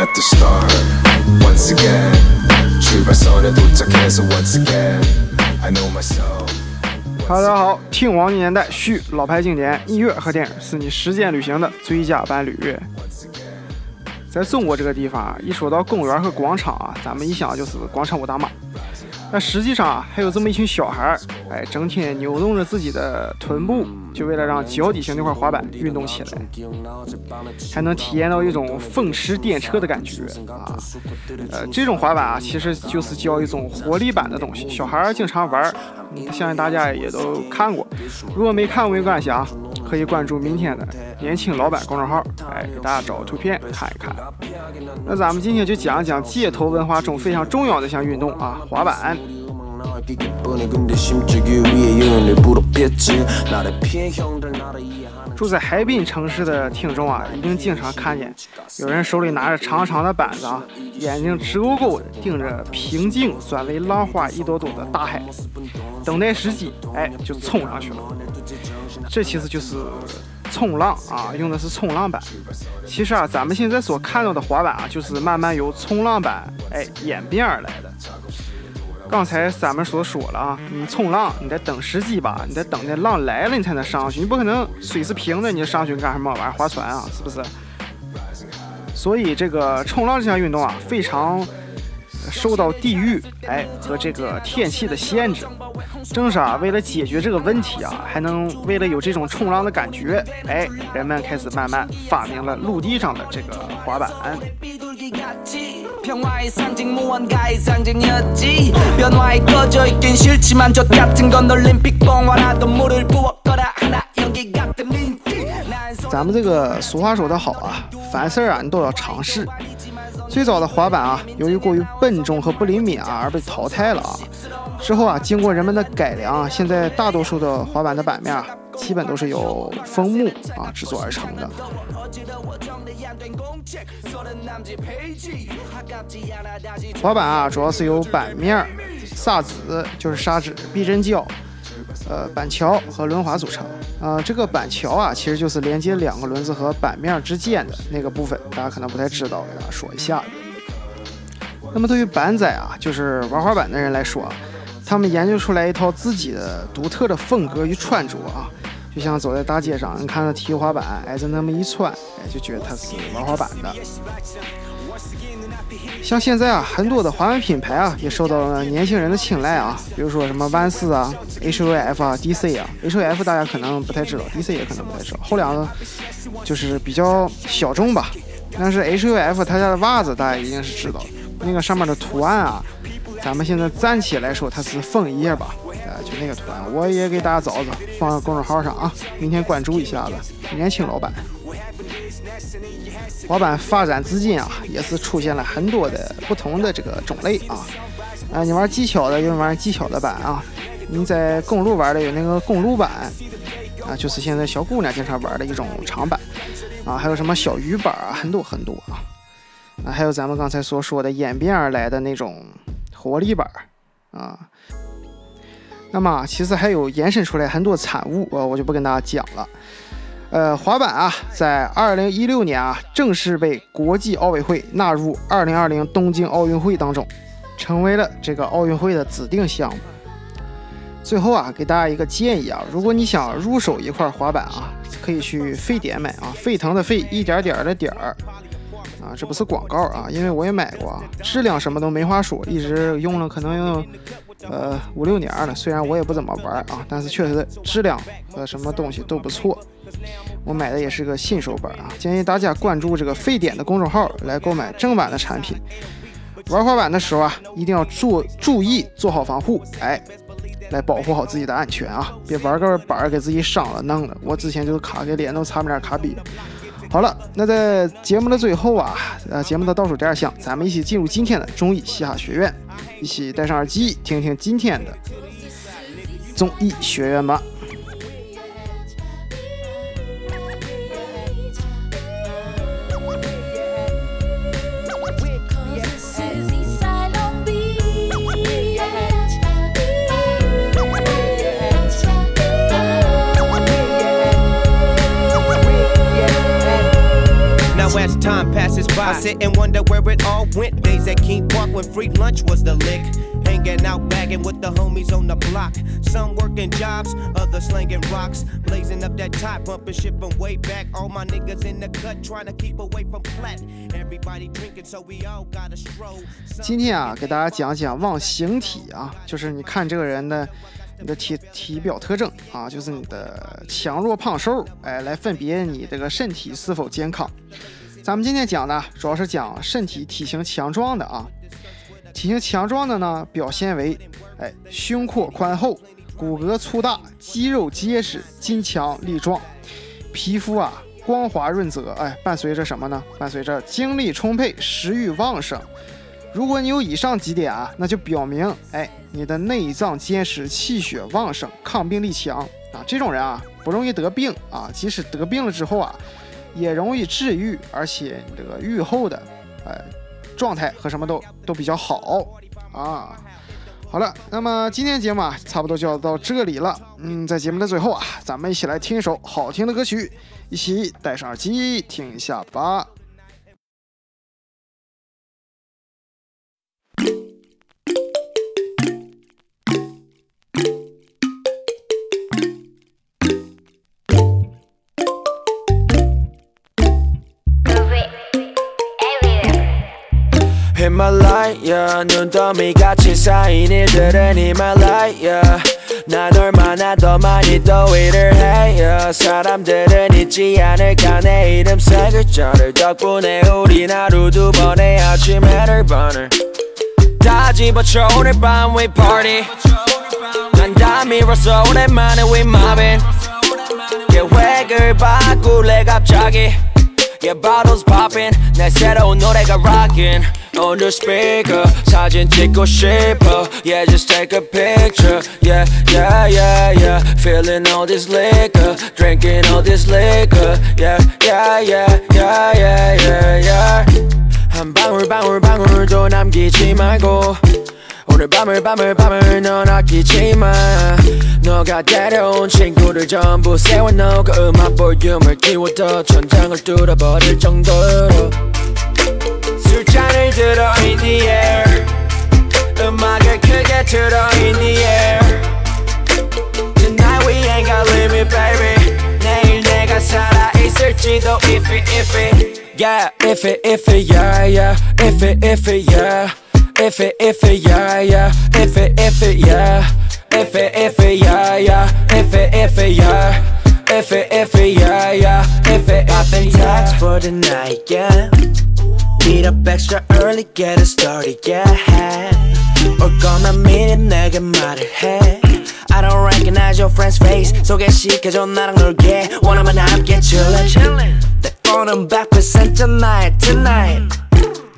at the start once again 출발선에 도착해서 once again I know myself Hello，大家好，听往年代续老牌经典音乐和电影是你时间旅行的最佳伴侣。在中国这个地方啊，一说到公园和广场啊，咱们一想就是广场舞大妈。 那实际上啊，还有这么一群小孩儿，哎，整天扭动着自己的臀部，就为了让脚底下那块滑板运动起来，还能体验到一种风驰电掣的感觉啊。呃，这种滑板啊，其实就是叫一种活力板的东西，小孩儿经常玩儿，相信大家也都看过。如果没看过没关系啊，可以关注明天的年轻老板公众号，哎，给大家找个图片看一看。那咱们今天就讲一讲街头文化中非常重要的一项运动啊，滑板。住在海滨城市的听众啊，一定经常看见有人手里拿着长长的板子啊，眼睛直勾勾的盯着平静、转为浪花一朵朵的大海，等待时机，哎，就冲上去了。这其实就是冲浪啊，用的是冲浪板。其实啊，咱们现在所看到的滑板啊，就是慢慢由冲浪板哎演变而来的。刚才咱们所说了啊，你冲浪，你得等时机吧，你得等那浪来了，你才能上去，你不可能水是平的，你上去干什么玩意？划船啊，是不是？所以这个冲浪这项运动啊，非常受到地域哎和这个天气的限制。正是啊，为了解决这个问题啊，还能为了有这种冲浪的感觉，哎，人们开始慢慢发明了陆地上的这个滑板。咱们这个俗话说得好啊，凡事啊你都要尝试。最早的滑板啊，由于过于笨重和不灵敏啊而被淘汰了啊。之后啊，经过人们的改良，现在大多数的滑板的板面啊，基本都是由枫木啊制作而成的。滑板啊，主要是由板面、砂纸就是砂纸、避震胶、呃板桥和轮滑组成。啊，这个板桥啊，其实就是连接两个轮子和板面之间的那个部分，大家可能不太知道，给大家说一下。那么对于板仔啊，就是玩滑板的人来说，他们研究出来一套自己的独特的风格与穿着啊。就像走在大街上，你看他踢滑板，哎，就那么一穿，哎，就觉得他是玩滑板的。像现在啊，很多的华为品牌啊，也受到了年轻人的青睐啊。比如说什么万斯啊、HOF 啊、DC 啊。HOF 大家可能不太知道，DC 也可能不太知道。后两个就是比较小众吧。但是 HOF 他家的袜子大家一定是知道的，那个上面的图案啊，咱们现在暂且来说它是枫叶吧。就那个图案，我也给大家找找，放公众号上啊，明天关注一下子。年轻老板，滑板发展至今啊，也是出现了很多的不同的这个种类啊。啊，你玩技巧的有玩技巧的板啊，你在公路玩的有那个公路板啊，就是现在小姑娘经常玩的一种长板啊，还有什么小鱼板啊，很多很多啊。啊，还有咱们刚才所说的演变而来的那种活力板啊。那么其实还有延伸出来很多产物，啊，我就不跟大家讲了。呃，滑板啊，在二零一六年啊，正式被国际奥委会纳入二零二零东京奥运会当中，成为了这个奥运会的指定项目。最后啊，给大家一个建议啊，如果你想入手一块滑板啊，可以去沸点买啊，沸腾的沸，一点点的点儿。啊，这不是广告啊，因为我也买过啊，质量什么都没话说，一直用了可能有呃五六年了。虽然我也不怎么玩啊，但是确实质量和什么东西都不错。我买的也是个新手板啊，建议大家关注这个沸点的公众号来购买正版的产品。玩滑板的时候啊，一定要做注意做好防护，哎，来保护好自己的安全啊，别玩个板儿给自己伤了弄了。我之前就是卡给脸都擦不点卡比。好了，那在节目的最后啊，呃，节目的倒数第二项，咱们一起进入今天的综艺嘻哈学院，一起戴上耳机听听今天的综艺学院吧。as time passes by. I sit and wonder where it all went. Days at King Park when free lunch was the lick. Hanging out, bagging with the homies on the block. Some working jobs, others slinging rocks. Blazing up that top, bumping, shipping way back. All my niggas in the cut trying to keep away from flat. Everybody drinking, so we all got a stroll. 今天啊，给大家讲讲望形体啊，就是你看这个人的。你的体体表特征啊，就是你的强弱胖瘦，哎，来分别你这个身体是否健康。咱们今天讲的主要是讲身体体型强壮的啊，体型强壮的呢，表现为哎胸廓宽厚，骨骼粗大，肌肉结实，筋强力壮，皮肤啊光滑润泽，哎，伴随着什么呢？伴随着精力充沛，食欲旺盛。如果你有以上几点啊，那就表明哎你的内脏结实，气血旺盛，抗病力强啊。这种人啊不容易得病啊，即使得病了之后啊，也容易治愈，而且你这个愈后的呃状态和什么都都比较好啊。好了，那么今天节目啊，差不多就要到这里了。嗯，在节目的最后啊，咱们一起来听一首好听的歌曲，一起戴上耳机听一下吧。 히말라야 눈더미 같이 쌓인 일들은 히말라야 난 얼마나 더 많이 더위를 해요. 사람들은 잊지 않을까 내 이름 세 글자를 덕분에 우린 하루 두 번의 아침 해를 번을 다 집어쳐 오늘 밤 we party. 난다 밀었어 오랜만에 we mobbing. 계획을 바꿀래 갑자기 Yeah bottles popping 내 새로운 노래가 rocking on the speaker 사진 찍고 싶어 Yeah just take a picture Yeah yeah yeah yeah Feeling all this liquor Drinking all this liquor Yeah yeah yeah yeah yeah yeah yeah 한 방울 방울 방울도 남기지 말고 오늘 밤을 밤을 밤을 넌 아끼지 마 너가 데려온 친구들 전부 세워놓고 그 음악 볼륨을 키워도 천장을 뚫어버릴 정도로 술잔을 들어 in the air 음악을 크게 틀어 in the air Tonight we ain't got limit baby 내일 내가 살아있을지도 if it if it Yeah if it if it yeah yeah if it if it yeah If it, if it, yeah, yeah. If it, if it, yeah. If it, if it, yeah, yeah. If it, if it, yeah. If it, if it, yeah, yeah. If it, popping tags for the night, yeah. Meet up extra early, get it started, yeah. 올 거면 미리 내게 말을 해. I don't recognize your friend's face. 소개시켜줘 나랑 놀게. 원하면 함께 chillin'. 내 폰은 100% tonight, tonight.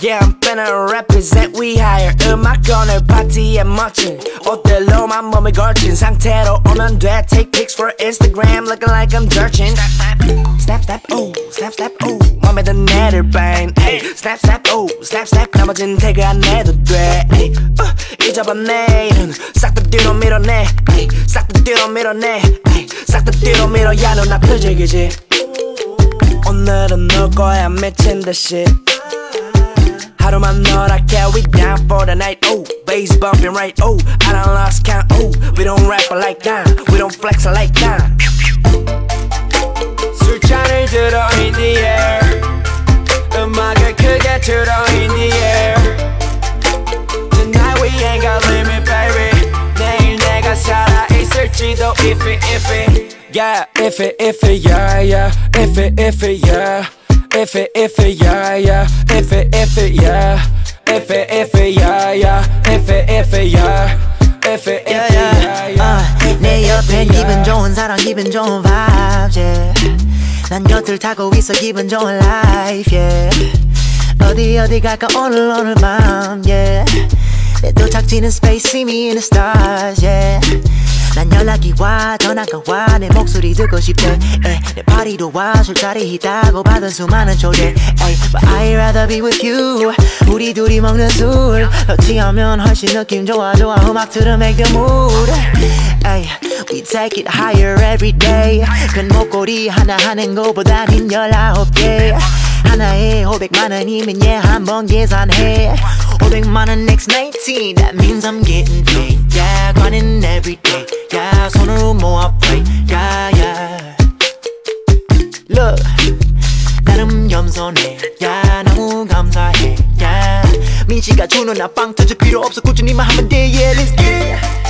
Yeah, I'm finna represent we higher 음악 오늘 파티에 멋진 옷들로만 몸을 걸친 상태로 오면 돼 Take pics for Instagram looking like I'm dirtin Snap, snap, oh, snap, snap, oh 맘에 든 애를 뺀 ay. Snap, snap, oh, snap, snap 나머진 태그 안 해도 돼 ay. uh, 잊어본 내일은 싹 다 뒤로 밀어내 ay. 싹다 뒤로 밀어내 ay. 싹다 뒤로 밀어 야 눈앞을 즐기지 오늘은 놀 거야 미친 듯이 하루만 너랄게 we down for the night oh bass bumping right oh I done lost count oh we don't rap like that we don't flex like that 술잔을 들어 in the air 음악을 크게 틀어 in the air Tonight we ain't got limit baby 내일 내가 살아있을지도 if it if it Yeah if it if it yeah yeah if it if it yeah If it, if it, yeah, yeah. If it, if it, yeah. If it, if it, yeah, yeah. If it, if it, yeah. If it, if it, yeah, yeah. uh, 내 옆엔 기분 좋은 사람 기분 좋은 vibes yeah. 난 곁을 타고 있어 기분 좋은 life yeah. 어디 어디 갈까 오늘 오늘 밤 yeah. 내 도착지는 space see me in the stars yeah. 난 연락이 와 전화가 와 내 목소리 듣고 싶대. 에, 내 파리도 와 술자리 있다고 받은 수많은 초대 에이, But I'd rather be with you. 우리 둘이 먹는 술. 터치하면 훨씬 느낌 좋아 좋아. 음악 들으면 make the mood. 에이, We take it higher every day. 큰 목걸이 하나 하는 거보단 흰 열아홉 개 하나에 500만 원이면 yeah 한번 계산해 500만 원 next 19 That means I'm getting paid Yeah grinding every day Yeah 손으로 모아 play Yeah yeah Look 나름 겸손해 야 너무 감사해 야 민씨가 주는 나빵 터질 필요 없어 꾸준히만 하면 돼 Yeah let's get it